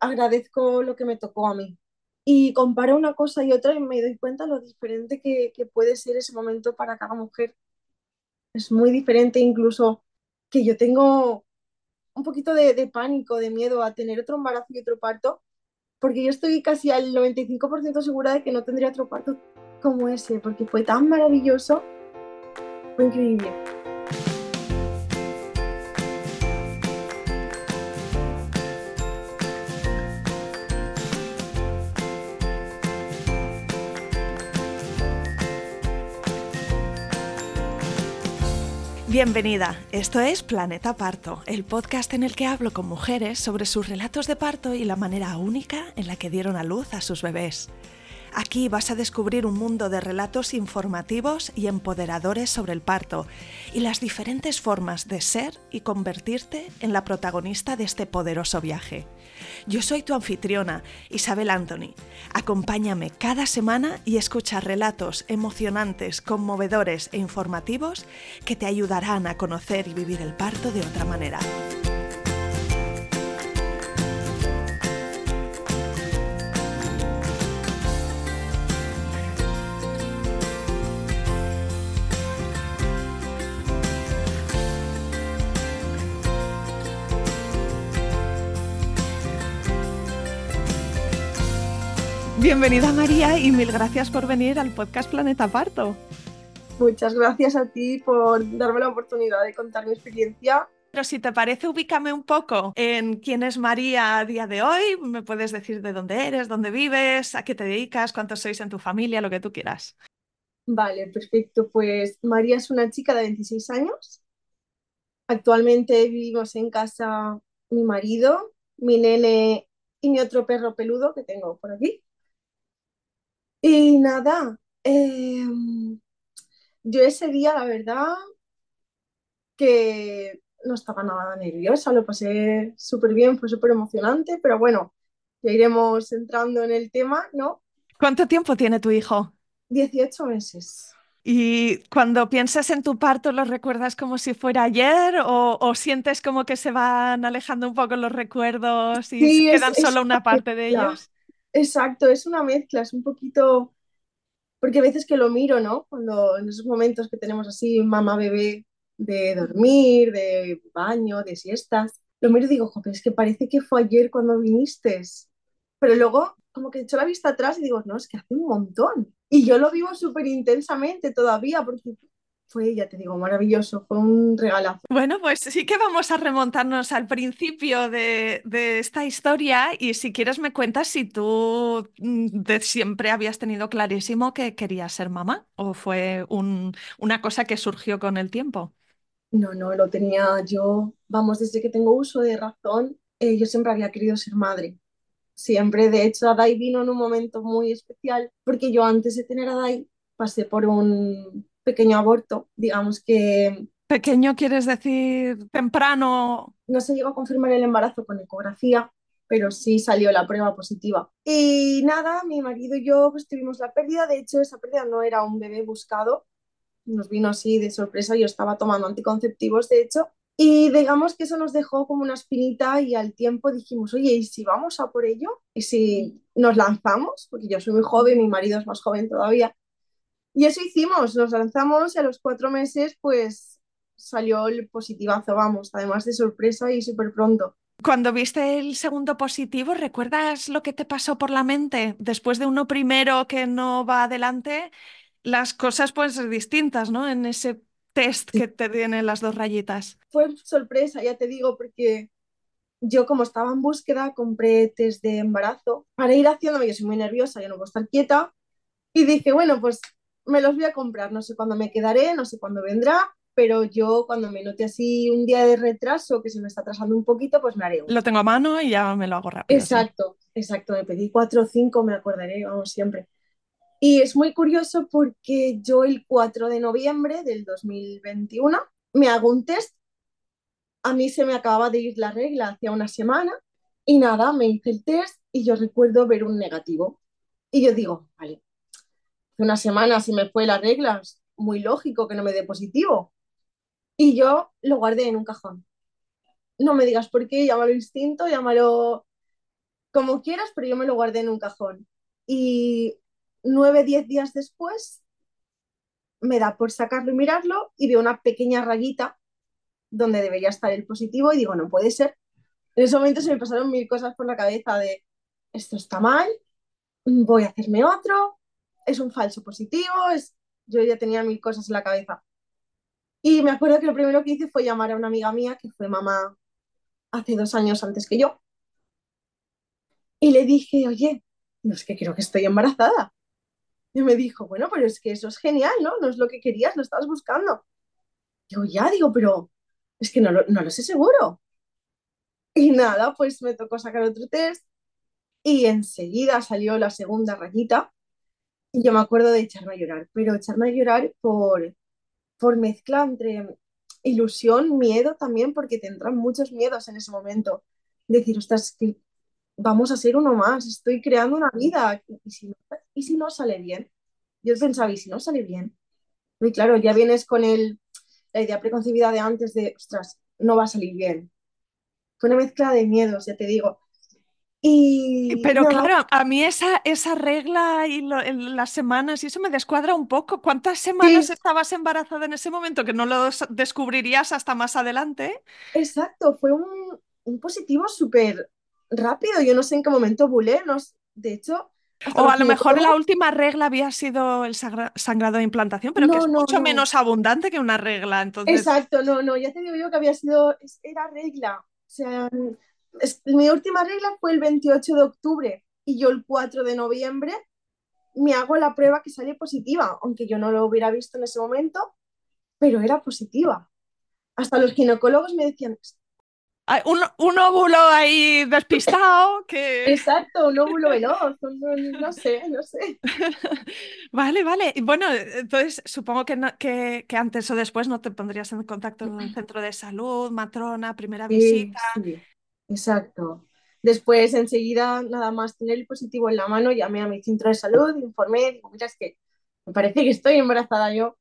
agradezco lo que me tocó a mí. Y comparo una cosa y otra y me doy cuenta lo diferente que, que puede ser ese momento para cada mujer. Es muy diferente incluso que yo tengo un poquito de, de pánico, de miedo a tener otro embarazo y otro parto, porque yo estoy casi al 95% segura de que no tendría otro parto como ese, porque fue tan maravilloso, fue increíble. Bienvenida, esto es Planeta Parto, el podcast en el que hablo con mujeres sobre sus relatos de parto y la manera única en la que dieron a luz a sus bebés. Aquí vas a descubrir un mundo de relatos informativos y empoderadores sobre el parto y las diferentes formas de ser y convertirte en la protagonista de este poderoso viaje. Yo soy tu anfitriona, Isabel Anthony. Acompáñame cada semana y escucha relatos emocionantes, conmovedores e informativos que te ayudarán a conocer y vivir el parto de otra manera. Bienvenida María y mil gracias por venir al podcast Planeta Parto. Muchas gracias a ti por darme la oportunidad de contar mi experiencia. Pero si te parece, ubícame un poco en quién es María a día de hoy. Me puedes decir de dónde eres, dónde vives, a qué te dedicas, cuántos sois en tu familia, lo que tú quieras. Vale, perfecto. Pues María es una chica de 26 años. Actualmente vivimos en casa mi marido, mi nene y mi otro perro peludo que tengo por aquí. Y nada, em, yo ese día, la verdad, que no estaba nada nerviosa, lo pasé súper bien, fue súper emocionante, pero bueno, ya iremos entrando en el tema, ¿no? ¿Cuánto tiempo tiene tu hijo? 18 meses. Y cuando piensas en tu parto, ¿lo recuerdas como si fuera ayer o, o sientes como que se van alejando un poco los recuerdos y Sí, quedan es solo una una parte de ellos? Exacto, es una mezcla, es un poquito, porque a veces que lo miro, ¿no? Cuando en esos momentos que tenemos así mamá bebé de dormir, de baño, de siestas, lo miro y digo, joder, es que parece que fue ayer cuando viniste, pero luego como que echo la vista atrás y digo, no, es que hace un montón. Y yo lo vivo súper intensamente todavía, porque fue, ya te digo, maravilloso, fue un regalazo. Bueno, pues sí que vamos a remontarnos al principio de, de esta historia y si quieres me cuentas si tú mm, de siempre habías tenido clarísimo que querías ser mamá o fue un- una cosa que surgió con el tiempo. No, no, lo tenía yo, vamos, desde que tengo uso de razón, eh, yo siempre había querido ser madre. Siempre, de hecho, Adai vino en un momento muy especial, porque yo antes de tener a Adai pasé por un pequeño aborto, digamos que Pequeño quieres decir temprano. no se llegó a confirmar el embarazo con ecografía, pero sí salió la prueba positiva. Y nada, mi marido y yo pues tuvimos la pérdida, de hecho esa pérdida no era un bebé buscado, nos vino así de sorpresa, yo estaba tomando anticonceptivos, de hecho, y digamos que eso nos dejó como una espinita y al tiempo dijimos, oye, ¿y si vamos a por ello? ¿Y si nos lanzamos? Porque yo soy muy joven, mi marido es más joven todavía. Y eso hicimos, nos lanzamos y a los cuatro meses pues salió el positivazo, vamos, además de sorpresa y súper pronto. Cuando viste el segundo positivo, ¿recuerdas lo que te pasó por la mente? Después de uno primero que no va adelante, las cosas pueden ser distintas, ¿no? En ese test que te tienen las dos rayitas. Fue sorpresa, ya te digo, porque yo como estaba en búsqueda, compré test de embarazo para ir haciéndome, yo soy muy nerviosa, yo no puedo estar quieta, y dije, bueno, pues me los voy a comprar, no sé cuándo me quedaré, no sé cuándo vendrá, pero yo cuando me note así un día de retraso, que se me está atrasando un poquito, pues me haré uno. Lo tengo a mano y ya me lo hago rápido, sí. Exacto, exacto, me pedí cuatro o cinco, me acordaré, vamos, siempre. Y es muy curioso porque yo el 4 de noviembre del 2021 me hago un test, a mí se me acababa de ir la regla hacía una semana y nada, me hice el test y yo recuerdo ver un negativo. Y yo digo, vale, una semana se me fue la regla, es muy lógico que no me dé positivo. Y yo lo guardé en un cajón. No me digas por qué, llámalo instinto, llámalo como quieras, pero yo me lo guardé en un cajón. Y nueve, diez días después me da por sacarlo y mirarlo y veo una pequeña rayita donde debería estar el positivo y digo, no puede ser. En ese momento se me pasaron mil cosas por la cabeza de, esto está mal, voy a hacerme otro, es un falso positivo, es... yo ya tenía mil cosas en la cabeza. Y me acuerdo que lo primero que hice fue llamar a una amiga mía que fue mamá hace dos años antes que yo. Y le dije, oye, no es que creo que estoy embarazada. Y me dijo, bueno, pero es que eso es genial, ¿no? No es lo que querías, lo estabas buscando. Digo, ya, digo, pero es que no lo, no lo sé seguro. Y nada, pues me tocó sacar otro test y enseguida salió la segunda rayita yo me acuerdo de echarme a llorar, pero echarme a llorar por, por mezcla entre ilusión, miedo también, porque tendrán muchos miedos en ese momento. Decir, ostras, que vamos a ser uno más, estoy creando una vida, ¿y si no, y si no sale bien? Yo pensaba, ¿y si no sale bien? Y claro, ya vienes con el, la idea preconcebida de antes de, ostras, no va a salir bien. Fue una mezcla de miedos, ya te digo. Y Pero claro, a mí esa, esa regla y lo- el- las semanas y eso me descuadra un poco. ¿Cuántas semanas sí, estabas embarazada en ese momento que no lo descubrirías hasta más adelante? exacto, fue un, un positivo súper rápido. Yo no sé en qué momento ovulé, no de hecho, O a lo mejor la última regla había sido el sangrado de implantación, pero que es no, mucho no. menos abundante que una regla. Entonces, Exacto, no, no, ya te digo yo que había sido, era regla. O sea, es- mi última regla fue el 28 de octubre y yo el 4 de noviembre me hago la prueba que sale positiva, aunque yo no lo hubiera visto en ese momento, pero era positiva. Hasta los ginecólogos me decían, hay un, un óvulo ahí despistado que... exacto, un óvulo veloz, un- un- no sé, no sé. Vale, vale. Y bueno, entonces supongo que, no- que, que antes o después no te pondrías en contacto con el centro de salud, matrona, primera Sí, visita. sí, exacto. Después, enseguida, nada más tener el positivo en la mano, llamé a mi centro de salud, informé, digo, mira, es que me parece que estoy embarazada yo.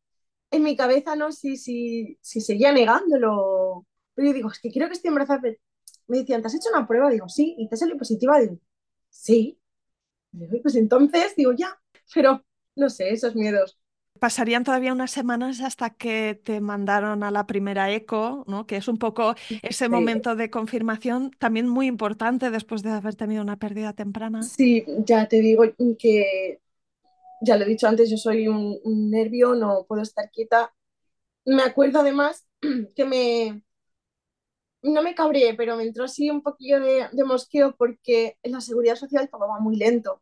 En mi cabeza no sé si, si seguía negándolo, pero yo digo, es que creo que estoy embarazada. Me decían, ¿te has hecho una prueba? Digo, sí, y te salió positiva. Digo, sí. Digo, pues entonces, digo, ya, pero no sé, esos miedos. Pasarían todavía unas semanas hasta que te mandaron a la primera eco, ¿no? Que es un poco ese Sí, momento de confirmación, también muy importante después de haber tenido una pérdida temprana. sí, ya te digo que, ya lo he dicho antes, yo soy un, un nervio, no puedo estar quieta. Me acuerdo además que me, no me cabreé, pero me entró así un poquillo de, de mosqueo porque en la seguridad social todo va muy lento.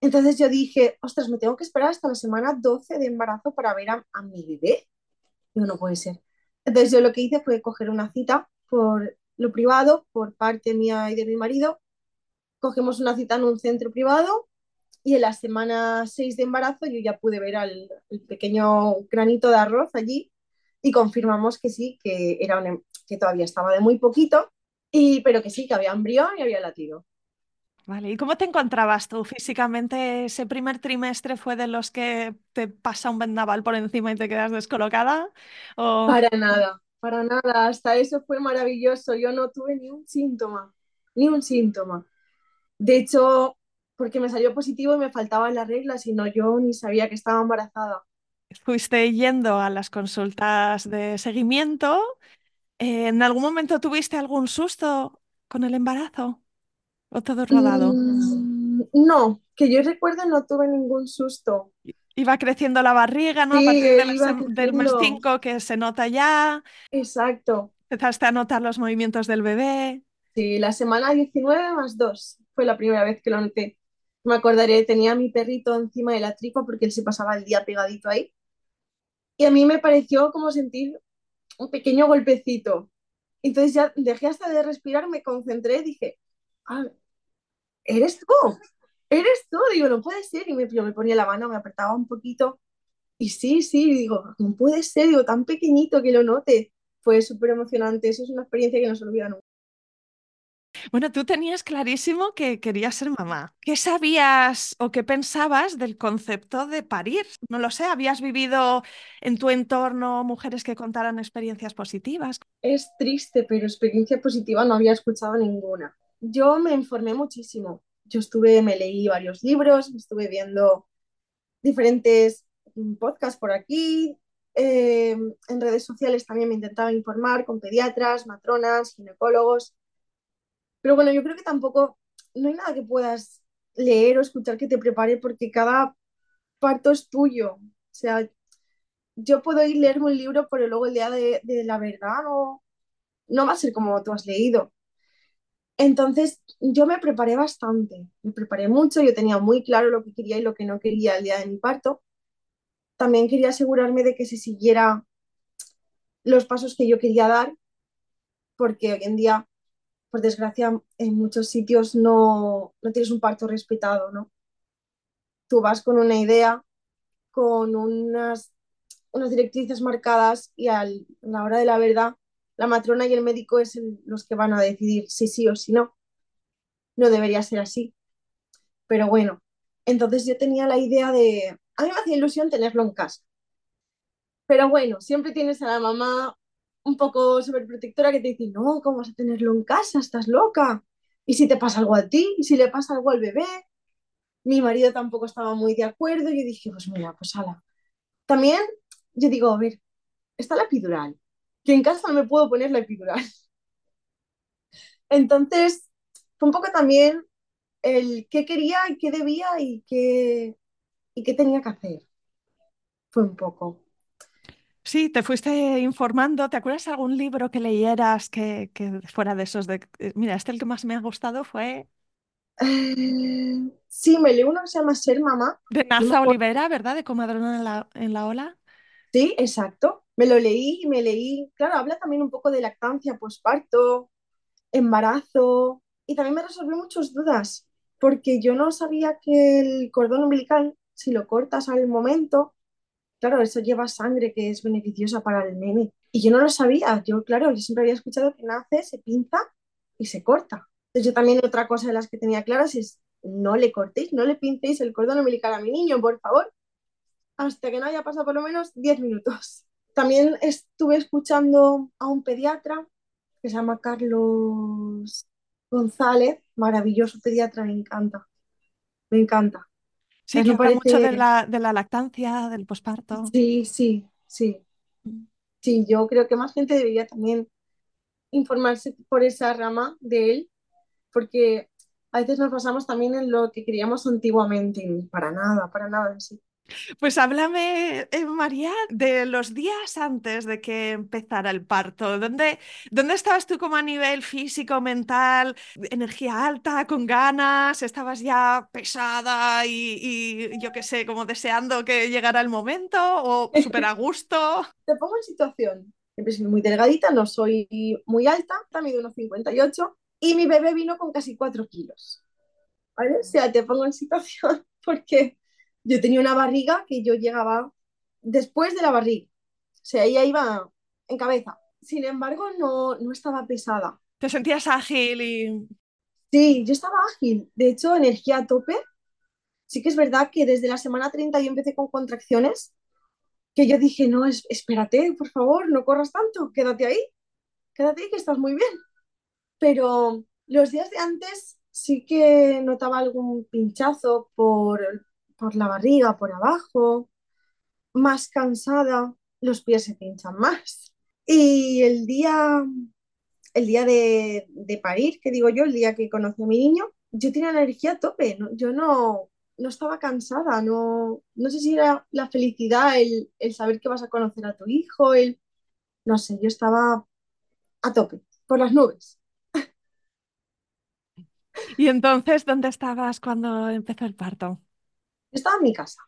Entonces yo dije, ostras, me tengo que esperar hasta la semana 12 de embarazo para ver a, mi bebé. Digo, no puede ser. Entonces yo lo que hice fue coger una cita por lo privado, por parte mía y de mi marido. Cogemos una cita en un centro privado y en la semana 6 de embarazo yo ya pude ver al, pequeño granito de arroz allí y confirmamos que sí, que, era un, em- que todavía estaba de muy poquito, y, pero que sí, que había embrión y había latido. Vale, ¿y cómo te encontrabas tú físicamente? ¿Ese primer trimestre fue de los que te pasa un vendaval por encima y te quedas descolocada? ¿O Para nada, para nada. Hasta eso fue maravilloso. Yo no tuve ni un síntoma, ni un síntoma. De hecho, porque me salió positivo y me faltaban las reglas y no yo ni sabía que estaba embarazada. fuiste yendo a las consultas de seguimiento? Eh, ¿En algún momento tuviste algún susto con el embarazo? ¿O todo rodado? Mm, no, que yo recuerdo no tuve ningún susto. Iba creciendo la barriga, ¿no? A Sí, partir de él la iba sem- del mes creciendo. 5 que se nota ya, Exacto. empezaste a notar los movimientos del bebé. Sí, la semana 19 más 2 fue la primera vez que lo noté. Me acordaré, tenía a mi perrito encima de la tripa porque él se pasaba el día pegadito ahí. Y a mí me pareció como sentir un pequeño golpecito. Entonces ya dejé hasta de respirar, me concentré, dije, ah, ¿eres tú? ¿Eres tú? Digo, no puede ser. Y me, yo me ponía la mano, me apretaba un poquito. Y sí, sí, digo, no puede ser, digo, tan pequeñito que lo note. Fue súper emocionante, eso es una experiencia que no se olvida nunca. Bueno, tú tenías clarísimo que querías ser mamá. ¿Qué sabías o qué pensabas del concepto de parir? No lo sé, ¿habías vivido en tu entorno mujeres que contaran experiencias positivas? Es triste, pero experiencia positiva no había escuchado ninguna. Yo me informé muchísimo. Yo estuve, me leí varios libros, estuve viendo diferentes mm, podcasts por aquí. eh, en redes sociales también me intentaba informar con pediatras, matronas, ginecólogos. Pero bueno, yo creo que tampoco, no hay nada que puedas leer o escuchar que te prepare porque cada parto es tuyo. O sea, yo puedo ir leerme un libro, pero luego el día de, de la verdad no, no va a ser como tú has leído. Entonces, yo me preparé bastante, me preparé mucho, yo tenía muy claro lo que quería y lo que no quería el día de mi parto. También quería asegurarme de que se siguiera los pasos que yo quería dar, porque hoy en día, por desgracia, en muchos sitios no, no tienes un parto respetado, ¿no? Tú vas con una idea, con unas, unas directrices marcadas y al, a la hora de la verdad, la matrona y el médico es los que van a decidir si sí o si no. No debería ser así. Pero bueno, entonces yo tenía la idea de, a mí me hacía ilusión tenerlo en casa. Pero bueno, siempre tienes a la mamá un poco sobreprotectora que te dice, no, ¿cómo vas a tenerlo en casa? Estás loca. ¿Y si te pasa algo a ti? ¿Y si le pasa algo al bebé? Mi marido tampoco estaba muy de acuerdo. Yo dije, pues mira, pues ala. También yo digo, a ver, está la epidural, que en casa no me puedo poner la epidural. Entonces, fue un poco también el qué quería y qué debía y qué, y qué tenía que hacer. Fue un poco. Sí, te fuiste informando. ¿Te acuerdas de algún libro que leyeras que, que fuera de esos de... eh, Mira, este el que más me ha gustado fue Eh, sí, me leí uno que se llama Ser Mamá. de Naza. Olivera, ¿verdad? De Comadrona en la, en la ola. Sí, exacto. Me lo leí y me leí. Claro, habla también un poco de lactancia, posparto, embarazo. Y también me resolvió muchas dudas, porque yo no sabía que el cordón umbilical, si lo cortas al momento, claro, eso lleva sangre que es beneficiosa para el nene. Y yo no lo sabía. Yo, claro, yo siempre había escuchado que nace, se pinza y se corta. Entonces, yo también otra cosa de las que tenía claras es no le cortéis, no le pincéis el cordón umbilical a mi niño, por favor, hasta que no haya pasado por lo menos 10 minutos. También estuve escuchando a un pediatra que se llama Carlos González, maravilloso pediatra, me encanta, me encanta. Sí, que mucho de la, de la lactancia, del posparto. sí, sí, sí, sí, yo creo que más gente debería también informarse por esa rama de él, porque a veces nos basamos también en lo que queríamos antiguamente, y para nada, para nada así. Pues háblame, eh, María, de los días antes de que empezara el parto. ¿Dónde, dónde estabas tú como a nivel físico, mental, energía alta, con ganas? ¿Estabas ya pesada y, yo qué sé, como deseando que llegara el momento o súper a gusto? Te pongo en situación. Siempre muy delgadita, no soy muy alta, mido unos 58 y mi bebé vino con casi 4 kilos. ¿Vale? O sea, te pongo en situación porque yo tenía una barriga que yo llegaba después de la barriga. O sea, ella iba en cabeza. Sin embargo, no, no estaba pesada. ¿Te sentías ágil y Sí, yo estaba ágil. De hecho, energía a tope. Sí que es verdad que desde la semana 30 yo empecé con contracciones, que yo dije, no, es, espérate, por favor, no corras tanto, quédate ahí, quédate ahí que estás muy bien. Pero los días de antes sí que notaba algún pinchazo por, por la barriga, por abajo, más cansada, los pies se pinchan más. Y el día, el día de, parir, que digo yo, el día que conocí a mi niño, yo tenía energía a tope, yo no, no estaba cansada, no, no sé si era la felicidad, el, el saber que vas a conocer a tu hijo, el, no sé, yo estaba a tope, por las nubes. Y entonces, ¿dónde estabas cuando empezó el parto? Estaba en mi casa.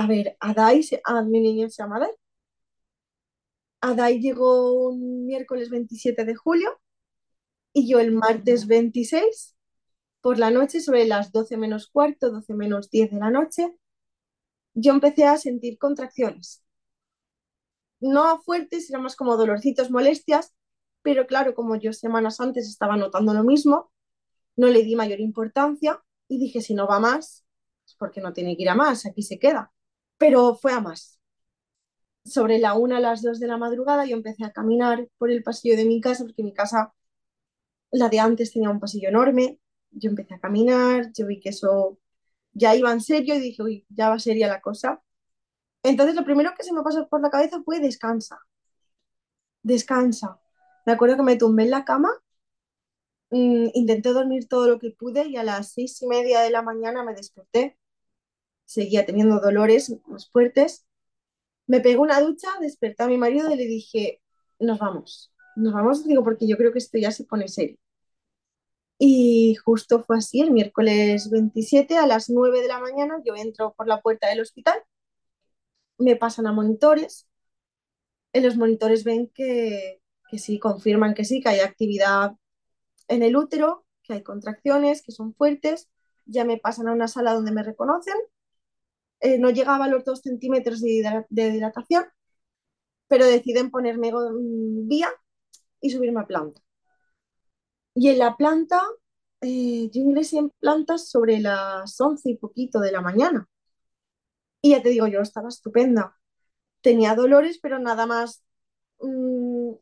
A ver, Adai, a mi niño se llama Adai. Adai llegó un miércoles 27 de julio y yo el martes 26 por la noche, sobre las 12 menos cuarto, 12 menos 10 de la noche, yo empecé a sentir contracciones. No fuertes, eran más como dolorcitos, molestias, pero claro, como yo semanas antes estaba notando lo mismo, no le di mayor importancia y dije, si no va más, porque no tiene que ir a más, aquí se queda. Pero fue a más. Sobre la una a las dos de la madrugada yo empecé a caminar por el pasillo de mi casa, porque mi casa La de antes tenía un pasillo enorme. Yo empecé a caminar, yo vi que eso ya iba en serio y dije, uy, ya va seria la cosa. Entonces lo primero que se me pasó por la cabeza fue descansa, descansa. Me acuerdo que me tumbé en la cama, mmm, intenté dormir todo lo que pude y a las seis y media de la mañana me desperté. Seguía teniendo dolores más fuertes. Me pegué una ducha, desperté a mi marido y le dije, nos vamos, nos vamos, digo, porque yo creo que esto ya se pone serio. Y justo fue así, el miércoles 27 a las 9 de la mañana yo entro por la puerta del hospital, me pasan a monitores, en los monitores ven que, que sí, confirman que sí, que hay actividad en el útero, que hay contracciones, que son fuertes, ya me pasan a una sala donde me reconocen, eh, no llegaba a los 2 centímetros de, de dilatación, pero deciden ponerme vía y subirme a planta. Y en la planta, eh, yo ingresé en plantas sobre las 11 y poquito de la mañana. Y ya te digo, yo estaba estupenda. Tenía dolores, pero nada más mmm,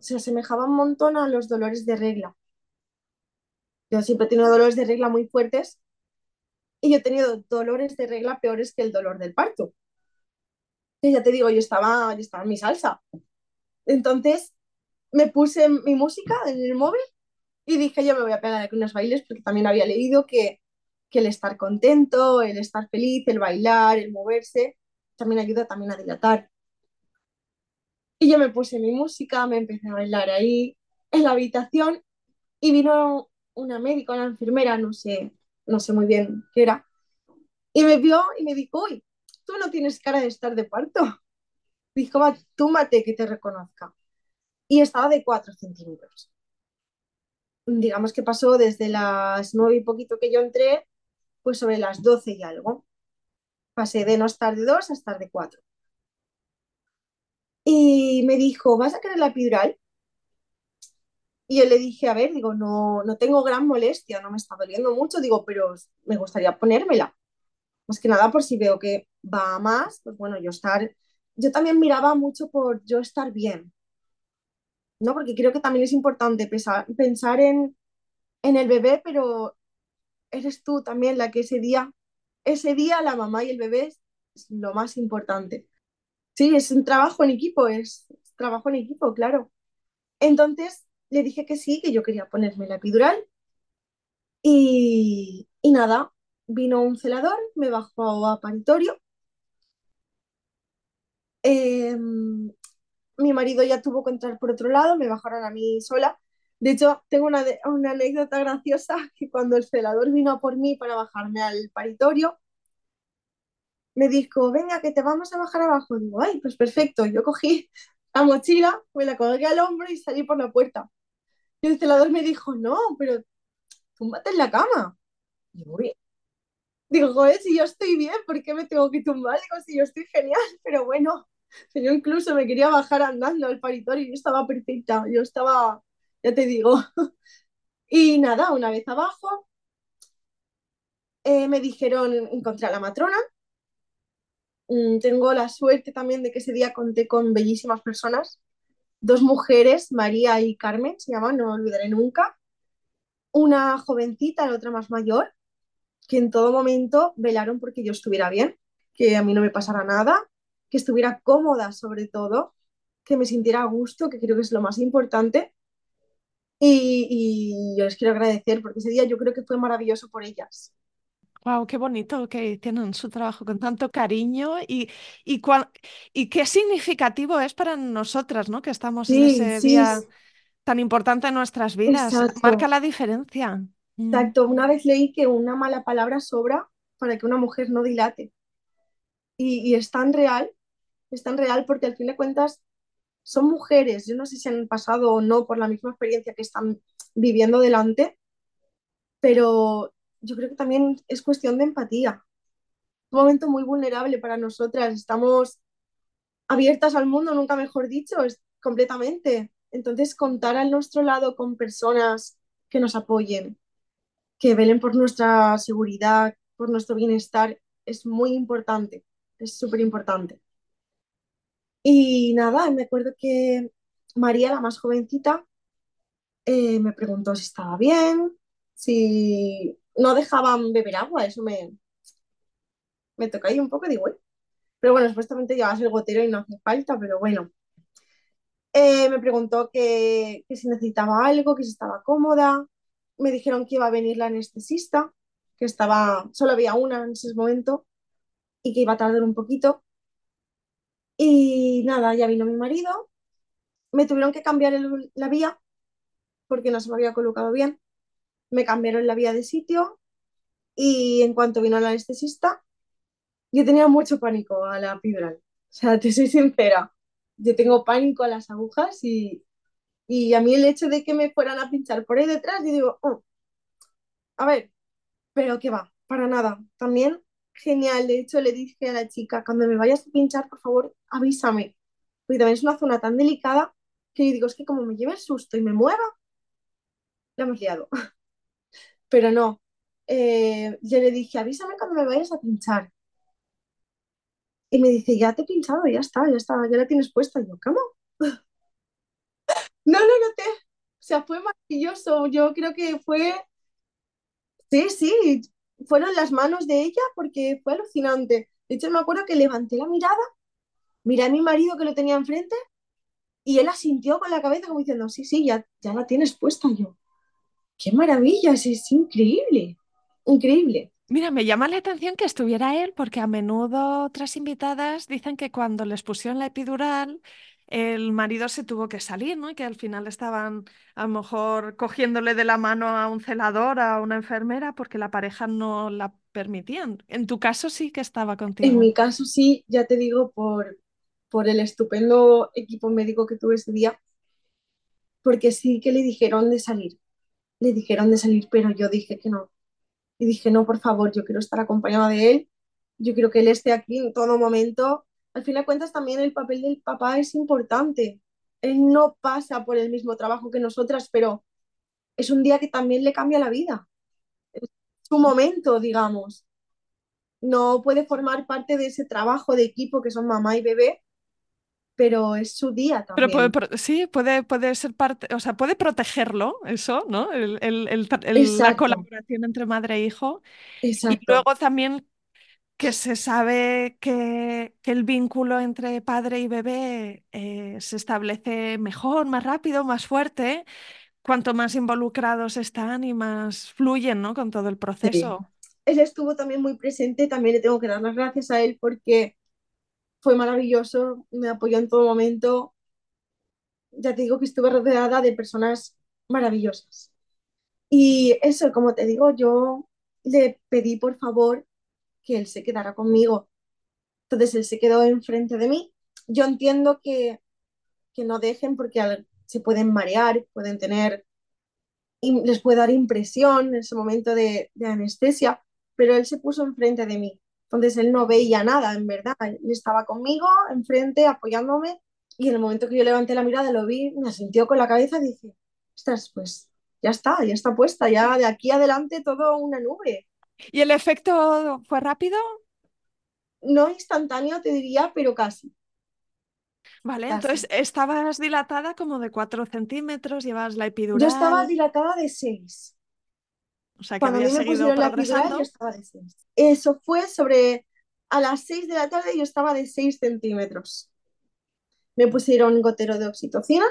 se asemejaba un montón a los dolores de regla. Yo siempre he tenido dolores de regla muy fuertes y yo he tenido dolores de regla peores que el dolor del parto. Y ya te digo, yo estaba, yo estaba en mi salsa. Entonces me puse mi música en el móvil y dije, yo me voy a pegar aquí unos bailes porque también había leído que, que el estar contento, el estar feliz, el bailar, el moverse, también ayuda también a dilatar. Y yo me puse mi música, me empecé a bailar ahí en la habitación y vino una médica, una enfermera, no sé, no sé muy bien qué era, y me vio y me dijo, uy, tú no tienes cara de estar de parto. Dijo, va, tú mate que te reconozca. Y estaba de 4 centímetros. Digamos que pasó desde las 9 y poquito que yo entré, pues sobre las 12 y algo. Pasé de no estar de 2 a estar de 4. Y me dijo, ¿vas a querer la epidural? Y yo le dije, a ver, digo, no, no tengo gran molestia, no me está doliendo mucho, digo, pero me gustaría ponérmela. Más que nada por si veo que va más, pues bueno, yo estar, yo también miraba mucho por yo estar bien, ¿no? Porque creo que también es importante pensar, pensar en, en el bebé, pero eres tú también la que ese día, ese día la mamá y el bebé es, lo más importante. Sí, es un trabajo en equipo, es trabajo en equipo, claro. Entonces le dije que sí, que yo quería ponerme la epidural y, y nada, vino un celador, me bajó a paritorio. Eh, mi marido ya tuvo que entrar por otro lado, me bajaron a mí sola. De hecho, tengo una, una, anécdota graciosa que cuando el celador vino por mí para bajarme al paritorio, me dijo, venga, que te vamos a bajar abajo. Digo, ay, pues perfecto. Yo cogí la mochila, me la colgué al hombro y salí por la puerta. El celador me dijo, no, pero túmbate en la cama. Y yo, Digo, si yo estoy bien, ¿por qué me tengo que tumbar? Digo, si yo estoy genial, pero bueno, yo incluso me quería bajar andando al paritorio y yo estaba perfecta, yo estaba, ya te digo. Y nada, una vez abajo, eh, me dijeron, encontré a la matrona. Mm, tengo la suerte también de que ese día conté con bellísimas personas, dos mujeres, María y Carmen, se llaman, no olvidaré nunca. Una jovencita, la otra más mayor, que en todo momento velaron porque yo estuviera bien, que a mí no me pasara nada, que estuviera cómoda sobre todo, que me sintiera a gusto, que creo que es lo más importante. Y, y yo les quiero agradecer porque ese día yo creo que fue maravilloso por ellas. Wow, qué bonito que tienen su trabajo con tanto cariño y, y, y qué significativo es para nosotras, ¿no? Que estamos sí, en ese sí, día tan importante en nuestras vidas. Exacto. Marca la diferencia. Mm. Exacto, una vez leí que una mala palabra sobra para que una mujer no dilate. Y, y, es tan real, es tan real porque al fin de cuentas son mujeres, yo no sé si han pasado o no por la misma experiencia que están viviendo delante, pero yo creo que también es cuestión de empatía. Un momento muy vulnerable para nosotras, estamos abiertas al mundo, nunca mejor dicho, es completamente. Entonces, contar al nuestro lado con personas que nos apoyen, que velen por nuestra seguridad, por nuestro bienestar, es muy importante, es súper importante. Y nada, me acuerdo que María, la más jovencita, eh, me preguntó si estaba bien, si no dejaban beber agua, eso me, me toca ahí un poco, digo, "Uy". pero bueno, supuestamente llevas el gotero y no hace falta, pero bueno. Eh, me preguntó que, que si necesitaba algo, que si estaba cómoda, me dijeron que iba a venir la anestesista, que estaba, solo había una en ese momento y que iba a tardar un poquito. Y nada, ya vino mi marido, me tuvieron que cambiar la vía porque no se me había colocado bien, me cambiaron la vía de sitio y en cuanto vino el anestesista, yo tenía mucho pánico a la epidural. O sea, te soy sincera, yo tengo pánico a las agujas y, y a mí el hecho de que me fueran a pinchar por ahí detrás, yo digo, "Oh, a ver, pero qué va, para nada. También genial, de hecho le dije a la chica, cuando me vayas a pinchar, por favor, avísame, porque también es una zona tan delicada que yo digo, es que como me lleve el susto y me mueva, la hemos liado. Pero no, eh, yo le dije, avísame cuando me vayas a pinchar. Y me dice, ya te he pinchado, ya está, ya está, ya la tienes puesta. Y yo, ¿cómo? No, no, no te. O sea, fue maravilloso. Yo creo que fue, sí, sí, fueron las manos de ella porque fue alucinante. De hecho, me acuerdo que levanté la mirada, miré a mi marido que lo tenía enfrente y él asintió con la cabeza como diciendo, sí, sí, ya, ya la tienes puesta. Yo, qué maravilla, es, es increíble, increíble. Mira, me llama la atención que estuviera él porque a menudo otras invitadas dicen que cuando les pusieron la epidural, el marido se tuvo que salir, ¿no? Y que al final estaban a lo mejor cogiéndole de la mano a un celador, a una enfermera, porque la pareja no la permitían. En tu caso sí que estaba En contigo. mi caso sí, ya te digo, por, por el estupendo equipo médico que tuve ese día, porque sí que le dijeron de salir, le dijeron de salir, pero yo dije que no. Y dije, no, por favor, yo quiero estar acompañada de él, yo quiero que él esté aquí en todo momento. Al fin de cuentas, también el papel del papá es importante. Él no pasa por el mismo trabajo que nosotras, pero es un día que también le cambia la vida. Es su momento, digamos. No puede formar parte de ese trabajo de equipo que son mamá y bebé, pero es su día Pero puede, también. sí, puede, puede ser parte, o sea, puede protegerlo, eso, ¿no? El- el- el tra- el- la colaboración entre madre e hijo. Y exacto. luego también que se sabe que, que el vínculo entre padre y bebé eh, se establece mejor, más rápido, más fuerte, cuanto más involucrados están y más fluyen, ¿no? con todo el Sí. proceso. Él estuvo también muy presente, también le tengo que dar las gracias a él porque fue maravilloso, me apoyó en todo momento. Ya te digo que estuve rodeada de personas maravillosas. Y eso, como te digo, yo le pedí por favor que él se quedara conmigo. Entonces él se quedó enfrente de mí. Yo entiendo que, que no dejen porque se pueden marear, pueden tener y les puede dar impresión en ese momento de, de anestesia, pero él se puso enfrente de mí. Entonces él no veía nada, en verdad. Él estaba conmigo, enfrente, apoyándome, y en el momento que yo levanté la mirada, lo vi, me asintió con la cabeza y dije, estás, pues ya está, ya está puesta, ya de aquí adelante todo una nube. ¿Y el efecto fue rápido? No instantáneo, te diría, pero casi, Vale, entonces estabas dilatada como de 4 centímetros, llevabas la Yo estaba epidural, dilatada de 6. O sea que Cuando a mí habías me seguido progresando. estaba de 6. Eso fue sobre a las 6 de la tarde, yo estaba de 6 centímetros. Me pusieron gotero de oxitocina,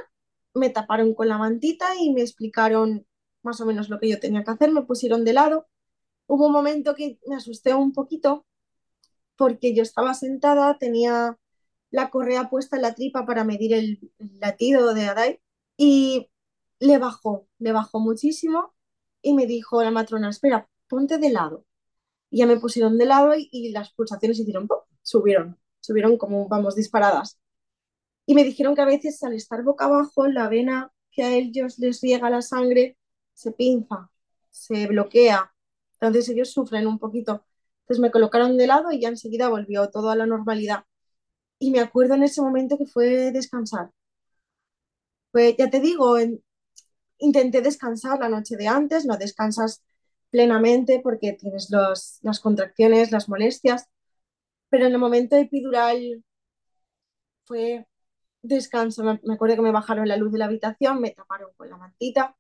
me taparon con la mantita y me explicaron más o menos lo que yo tenía que hacer, me pusieron de lado. Hubo un momento que me asusté un poquito porque yo estaba sentada, tenía la correa puesta en la tripa para medir el, el latido de Adai y le bajó, le bajó muchísimo y me dijo la matrona, espera, ponte de lado. Y ya me pusieron de lado y, las pulsaciones hicieron, ¡pum! subieron, subieron como, vamos, disparadas. Y me dijeron que a veces al estar boca abajo, la vena que a ellos les riega la sangre se pinza, se bloquea. Entonces ellos sufren un poquito. Entonces me colocaron de lado y ya enseguida volvió todo a la normalidad. Y me acuerdo en ese momento que fue descansar. Pues ya te digo, en- intenté descansar la noche de antes, no descansas plenamente porque tienes los, las contracciones, las molestias, pero en el momento epidural fue descanso. Me, me acuerdo que me bajaron la luz de la habitación, me taparon con la mantita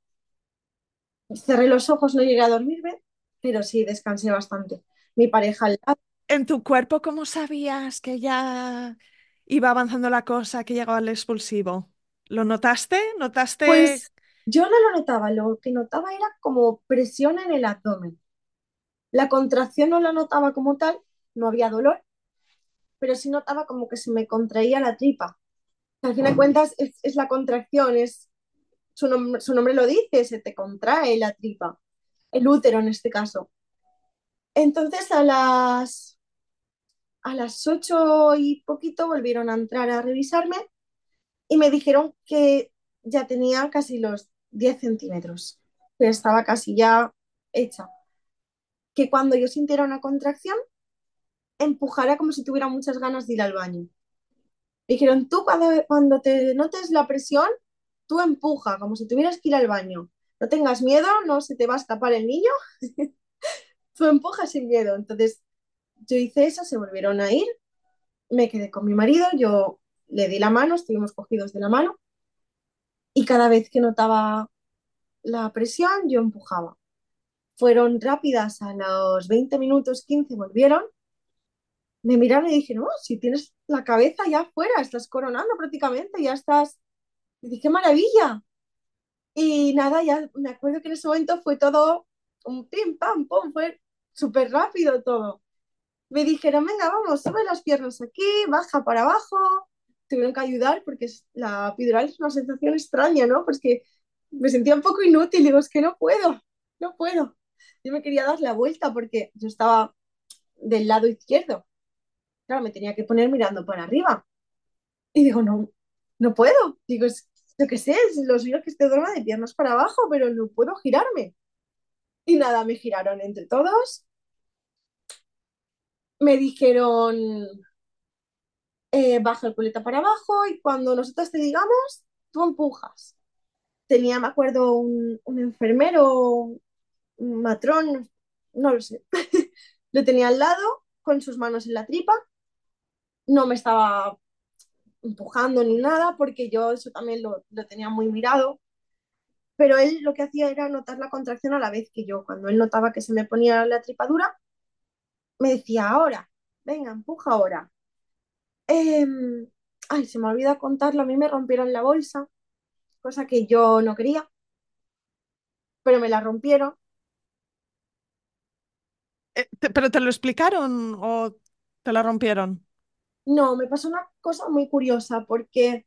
Cerré los ojos, no llegué a dormirme, pero sí descansé bastante. Mi pareja al lado, ¿En tu cuerpo cómo sabías que ya iba avanzando la cosa, que llegaba al expulsivo? ¿Lo notaste? ¿Notaste? pues yo no lo notaba, lo que notaba era como presión en el abdomen. La contracción no la notaba como tal, no había dolor, pero sí notaba como que se me contraía la tripa. Al fin de cuentas es, es la contracción, es su, nom su nombre lo dice, se te contrae la tripa, el útero en este caso. Entonces a las, a las ocho y poquito volvieron a entrar a revisarme y me dijeron que ya tenía casi los 10 centímetros, que estaba casi ya hecha. Que cuando yo sintiera una contracción, empujara como si tuviera muchas ganas de ir al baño. Dijeron, tú cuando, cuando te notes la presión, tú empuja, como si tuvieras que ir al baño. No tengas miedo, no se te va a escapar el niño. tú empujas sin miedo. Entonces yo hice eso, se volvieron a ir, me quedé con mi marido, yo le di la mano, estuvimos cogidos de la mano y cada vez que notaba la presión yo empujaba. Fueron rápidas, a los 20 minutos, 15 volvieron, me miraron y dijeron, oh, si tienes la cabeza ya afuera, estás coronando prácticamente, ya estás... Y dije, qué maravilla. Y nada, ya me acuerdo que en ese momento fue todo un pim, pam, pum, fue súper rápido todo. Me dijeron, venga, vamos, sube las piernas aquí, baja para abajo. Tuvieron que ayudar porque la epidural es una sensación extraña, ¿no? Pues que me sentía un poco inútil, digo, es que no puedo, no puedo. Yo me quería dar la vuelta porque yo estaba del lado izquierdo. Claro, me tenía que poner mirando para arriba. Y digo, no, no puedo. Digo, es, yo qué sé, es lo suyo que esté duerma de piernas para abajo, pero no puedo girarme. Y nada, me giraron entre todos. Me dijeron, eh, baja el culeta para abajo y cuando nosotros te digamos, tú empujas. Tenía, me acuerdo, un, un enfermero, un matrón, no lo sé. lo tenía al lado con sus manos en la tripa. No me estaba empujando ni nada porque yo eso también lo, lo tenía muy mirado. Pero él lo que hacía era notar la contracción a la vez que yo. Cuando él notaba que se me ponía la tripa dura, me decía, ahora, venga, empuja ahora. Em, ay, se me olvida contarlo, a mí me rompieron la bolsa, cosa que yo no quería, pero me la rompieron. Eh, te- ¿pero te lo explicaron o te la rompieron? No, me pasó una cosa muy curiosa porque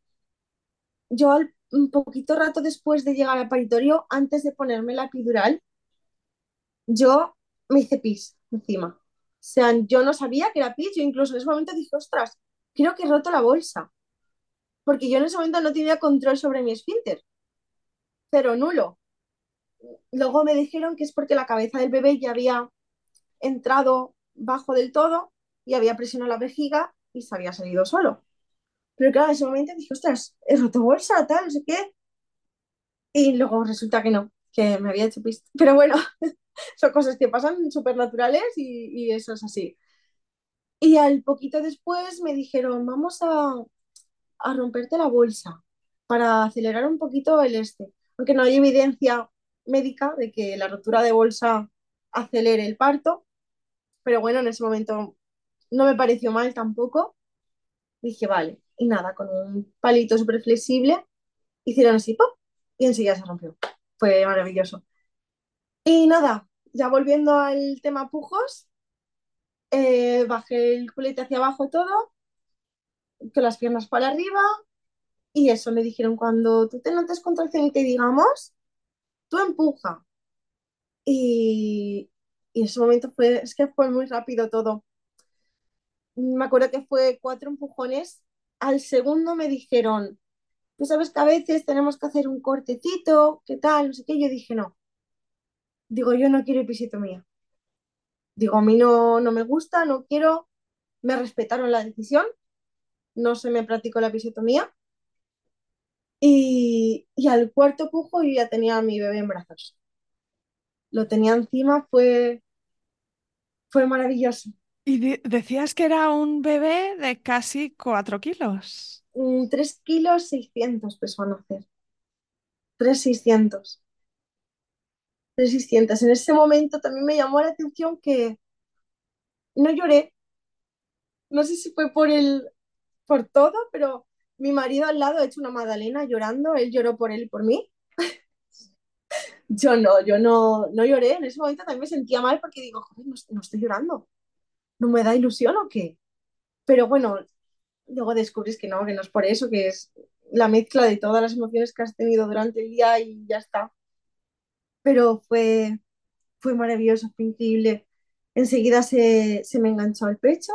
yo al un poquito rato después de llegar al paritorio, antes de ponerme la epidural, yo me hice pis encima. O sea, yo no sabía que era pis, yo incluso en ese momento dije, ostras, creo que he roto la bolsa, porque yo en ese momento no tenía control sobre mi esfínter, cero nulo. Luego me dijeron que es porque la cabeza del bebé ya había entrado bajo del todo y había presionado la vejiga y se había salido solo. Pero claro, en ese momento dije, ostras, he roto bolsa, tal, no sé qué. Y luego resulta que no, que me había hecho pis. Pero bueno, son cosas que pasan súper naturales y, y eso es así. Y al poquito después me dijeron, vamos a, a romperte la bolsa para acelerar un poquito el este. Aunque no hay evidencia médica de que la rotura de bolsa acelere el parto, pero bueno, en ese momento no me pareció mal tampoco. Dije, vale, y nada, con un palito súper flexible, hicieron así, ¡pop! y enseguida se rompió. Fue maravilloso. Y nada, ya volviendo al tema pujos, eh, bajé el culete hacia abajo todo, con las piernas para arriba, y eso me dijeron, cuando tú te notes contracción y te digamos, tú empuja. Y, en ese momento fue, es que fue muy rápido todo. Me acuerdo que fue cuatro empujones. Al segundo me dijeron, tú sabes que a veces tenemos que hacer un cortecito, ¿qué tal? No sé qué. Yo dije, no. Digo, yo no quiero episiotomía. Digo, a mí no, no me gusta, no quiero. Me respetaron la decisión, no se me practicó la episiotomía. Y, y al cuarto pujo yo ya tenía a mi bebé en brazos. Lo tenía encima, fue, fue maravilloso. Y de- decías que era un bebé de casi cuatro kilos. Mm, 3 kilos 600 pesó a nacer. 3,600. 300. En ese momento también me llamó la atención que no lloré. No sé si fue por el, por todo, pero mi marido al lado ha hecho una magdalena llorando, él lloró por él y por mí. yo no, yo no, no lloré. En ese momento también me sentía mal porque digo, joder, no, no estoy llorando. ¿No me da ilusión o qué? Pero bueno, luego descubres que no, que no es por eso, que es la mezcla de todas las emociones que has tenido durante el día y ya está. Pero fue, fue maravilloso, fue increíble. Enseguida se, se me enganchó al pecho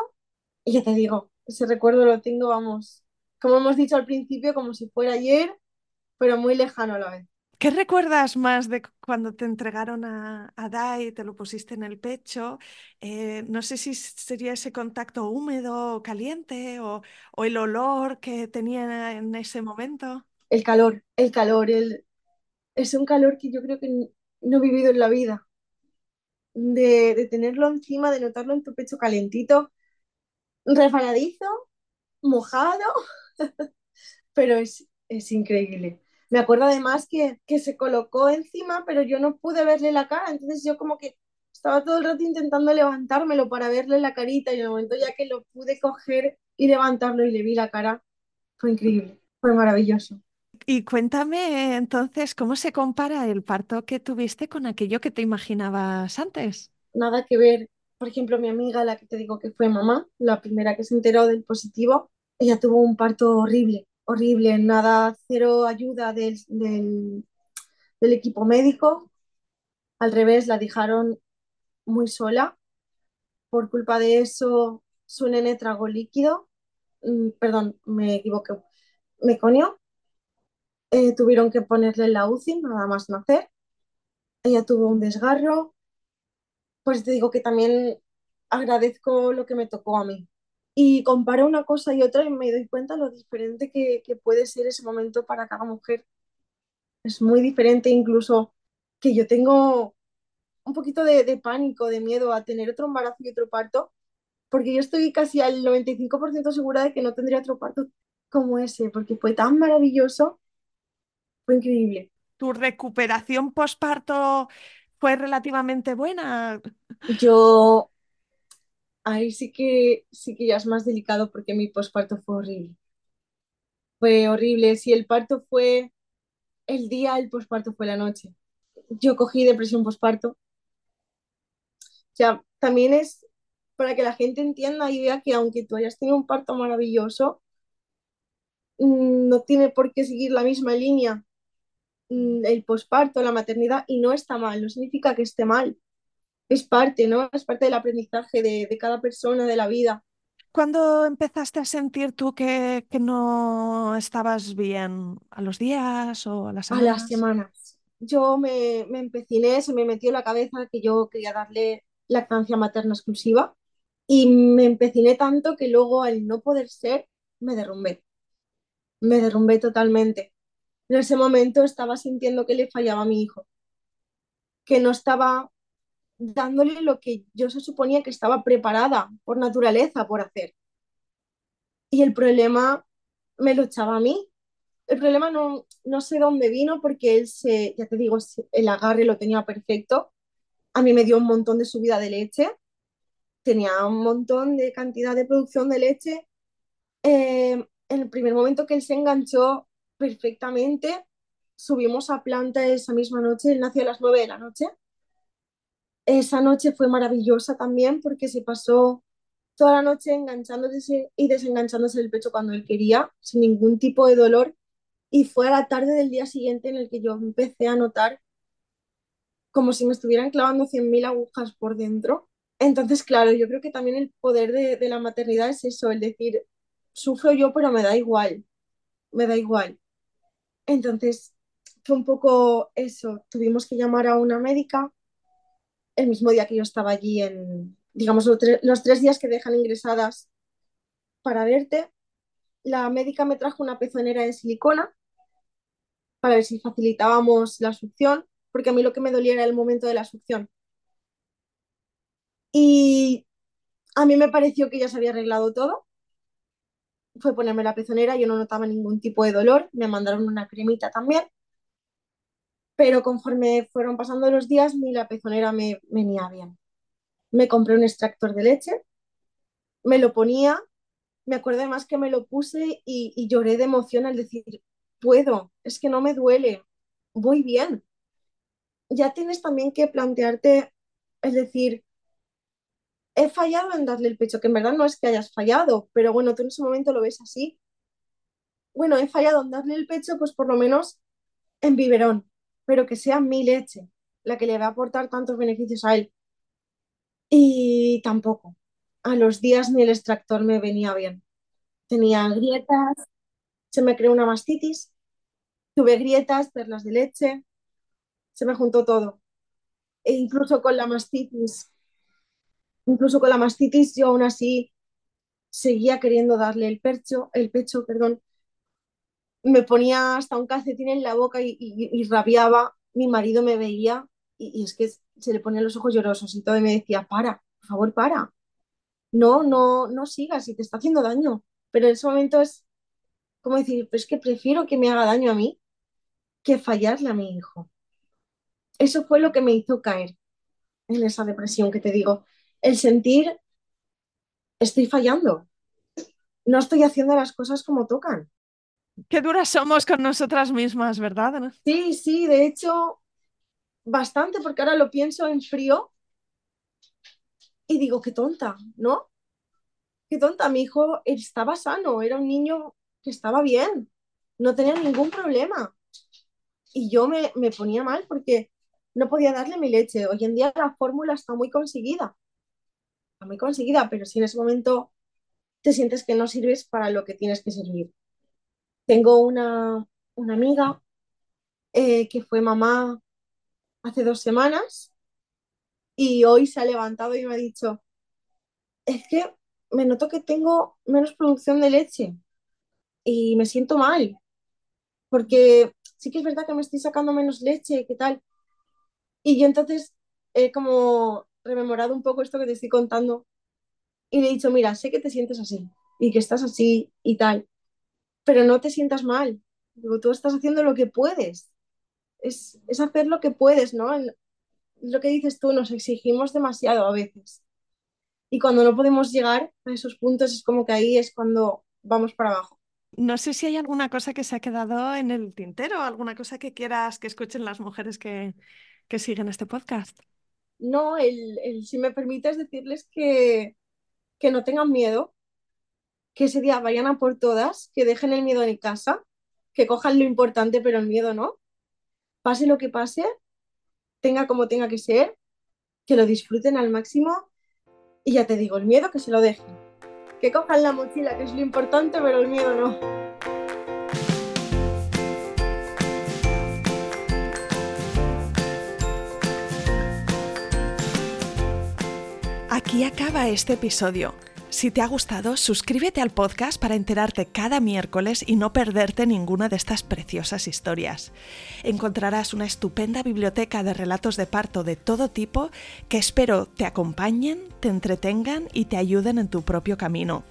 y ya te digo, ese recuerdo lo tengo, vamos, como hemos dicho al principio, como si fuera ayer, pero muy lejano a la vez. ¿Qué recuerdas más de cuando te entregaron a, a Dai, te lo pusiste en el pecho? Eh, no sé si sería ese contacto húmedo o caliente o, o, el olor que tenía en ese momento. El calor, el calor, el... es un calor que yo creo que no he vivido en la vida. De, de tenerlo encima, de notarlo en tu pecho calentito, resbaladizo, mojado, pero es, es increíble. Me acuerdo además que, que se colocó encima, pero yo no pude verle la cara, entonces yo como que estaba todo el rato intentando levantármelo para verle la carita y en el momento ya que lo pude coger y levantarlo y le vi la cara, fue increíble, fue maravilloso. Y cuéntame entonces cómo se compara el parto que tuviste con aquello que te imaginabas antes. Nada que ver. Por ejemplo, mi amiga, la que te digo que fue mamá, la primera que se enteró del positivo, ella tuvo un parto horrible, horrible, nada, cero ayuda del, del, equipo médico. Al revés, la dejaron muy sola. Por culpa de eso, su nene tragó líquido. Mm, perdón, me equivoqué. Meconio. Eh, tuvieron que ponerle la UCI nada más nacer. Ella tuvo un desgarro. Pues te digo que también agradezco lo que me tocó a mí y comparo una cosa y otra y me doy cuenta lo diferente que, que, puede ser ese momento para cada mujer. Es muy diferente incluso que yo tengo un poquito de, de, pánico, de miedo a tener otro embarazo y otro parto, porque yo estoy casi al 95% segura de que no tendría otro parto como ese, porque fue tan maravilloso, fue increíble. ¿Tu recuperación postparto fue relativamente buena? Yo ahí sí que, sí que ya es más delicado porque mi posparto fue horrible. Fue horrible. Si el parto fue el día, el posparto fue la noche. Yo cogí depresión posparto. O sea, también es para que la gente entienda y vea que aunque tú hayas tenido un parto maravilloso, mm, no tiene por qué seguir la misma línea el posparto, la maternidad, y no está mal, no significa que esté mal es parte, ¿no? Es parte del aprendizaje de, de cada persona, de la vida. ¿Cuándo empezaste a sentir tú que, que, no estabas bien? ¿A los días o a las semanas? A las semanas. Yo me, me empeciné, se me metió en la cabeza que yo quería darle lactancia materna exclusiva y me empeciné tanto que luego al no poder ser, me derrumbé. Me derrumbé totalmente. En ese momento estaba sintiendo que le fallaba a mi hijo, que no estaba dándole lo que yo se suponía que estaba preparada por naturaleza por hacer. Y el problema me lo echaba a mí. El problema no, no sé dónde vino porque él se, ya te digo, el agarre lo tenía perfecto. A mí me dio un montón de subida de leche. Tenía un montón de cantidad de producción de leche. Eh, en el primer momento que él se enganchó perfectamente, subimos a planta esa misma noche. Él nació a las 9 de la noche esa noche fue maravillosa también porque se pasó toda la noche enganchándose y desenganchándose el pecho cuando él quería, sin ningún tipo de dolor. Y fue a la tarde del día siguiente en el que yo empecé a notar como si me estuvieran clavando 100.000 agujas por dentro. Entonces, claro, yo creo que también el poder de, de la maternidad es eso, el decir, sufro yo, pero me da igual, me da igual. Entonces, fue un poco eso, tuvimos que llamar a una médica el mismo día que yo estaba allí en, digamos, los, los tres días que dejan ingresadas para verte, la médica me trajo una pezonera de silicona para ver si facilitábamos la succión, porque a mí lo que me dolía era el momento de la succión. Y a mí me pareció que ya se había arreglado todo. Fue ponerme la pezonera, yo no notaba ningún tipo de dolor, me mandaron una cremita también. Pero conforme fueron pasando los días, mi la pezonera me venía bien. Me compré un extractor de leche, me lo ponía, me acuerdo más que me lo puse y lloré de emoción al decir, puedo, es que no me duele, voy bien. Ya tienes también que plantearte, es decir, he fallado en darle el pecho, que en verdad no es que hayas fallado, pero bueno, tú en ese momento lo ves así. Bueno, he fallado en darle el pecho, pues por lo menos en biberón, pero que sea mi leche la que le va a aportar tantos beneficios a él. Y tampoco. A los días ni el extractor me venía bien. Tenía grietas, se me creó una mastitis, tuve grietas, perlas de leche, se me juntó todo. E incluso con la mastitis, incluso con la mastitis yo aún así seguía queriendo darle el pecho, el pecho, perdón. Me ponía hasta un calcetín en la boca y, rabiaba. Mi marido me veía y, y, es que se le ponían los ojos llorosos y todo y me decía, para, por favor, para. No, no, no sigas y te está haciendo daño. Pero en ese momento es como decir, pues es que prefiero que me haga daño a mí que fallarle a mi hijo. Eso fue lo que me hizo caer en esa depresión que te digo. El sentir, estoy fallando, no estoy haciendo las cosas como tocan. Qué duras somos con nosotras mismas, ¿verdad? Sí, sí, de hecho, bastante, porque ahora lo pienso en frío y digo, qué tonta, ¿no? Qué tonta, mi hijo estaba sano, era un niño que estaba bien, no tenía ningún problema. Y yo me, me ponía mal porque no podía darle mi leche. Hoy en día la fórmula está muy conseguida, muy conseguida, pero si en ese momento te sientes que no sirves para lo que tienes que servir. Tengo una, una amiga eh, que fue mamá hace dos semanas y hoy se ha levantado y me ha dicho, es que me noto que tengo menos producción de leche y me siento mal, porque sí que es verdad que me estoy sacando menos leche, ¿qué tal? Y yo entonces he como rememorado un poco esto que te estoy contando y le he dicho, mira, sé que te sientes así y que estás así y tal, pero no te sientas mal. Digo, tú estás haciendo lo que puedes. Es, es hacer lo que puedes, ¿no? Lo que dices tú, nos exigimos demasiado a veces. Y cuando no podemos llegar a esos puntos es como que ahí es cuando vamos para abajo. No sé si hay alguna cosa que se ha quedado en el tintero, alguna cosa que quieras que escuchen las mujeres que, que siguen este podcast. No, el, el, si me permites decirles que, que no tengan miedo, que ese día vayan a por todas, que dejen el miedo en casa, que cojan lo importante, pero el miedo no. Pase lo que pase, tenga como tenga que ser, que lo disfruten al máximo y ya te digo, el miedo que se lo dejen. Que cojan la mochila, que es lo importante, pero el miedo no. Aquí acaba este episodio. Si te ha gustado, suscríbete al podcast para enterarte cada miércoles y no perderte ninguna de estas preciosas historias. Encontrarás una estupenda biblioteca de relatos de parto de todo tipo que espero te acompañen, te entretengan y te ayuden en tu propio camino.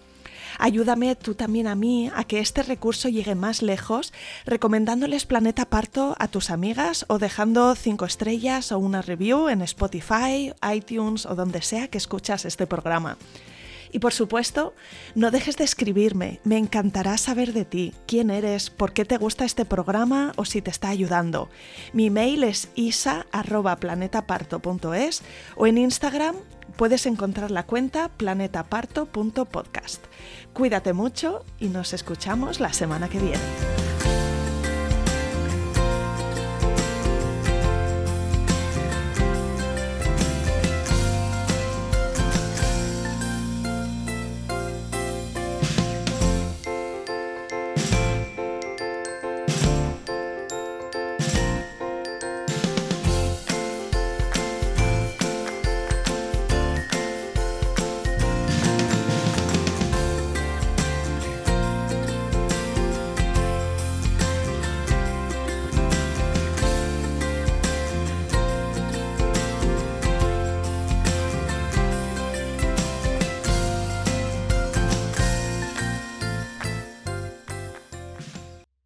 Ayúdame tú también a mí a que este recurso llegue más lejos, recomendándoles Planeta Parto a tus amigas o dejando 5 estrellas o una review en Spotify, iTunes o donde sea que escuchas este programa. Y por supuesto, no dejes de escribirme, me encantará saber de ti, quién eres, por qué te gusta este programa o si te está ayudando. Mi mail es isa.planetaparto.es o en Instagram puedes encontrar la cuenta planetaparto.podcast. Cuídate mucho y nos escuchamos la semana que viene.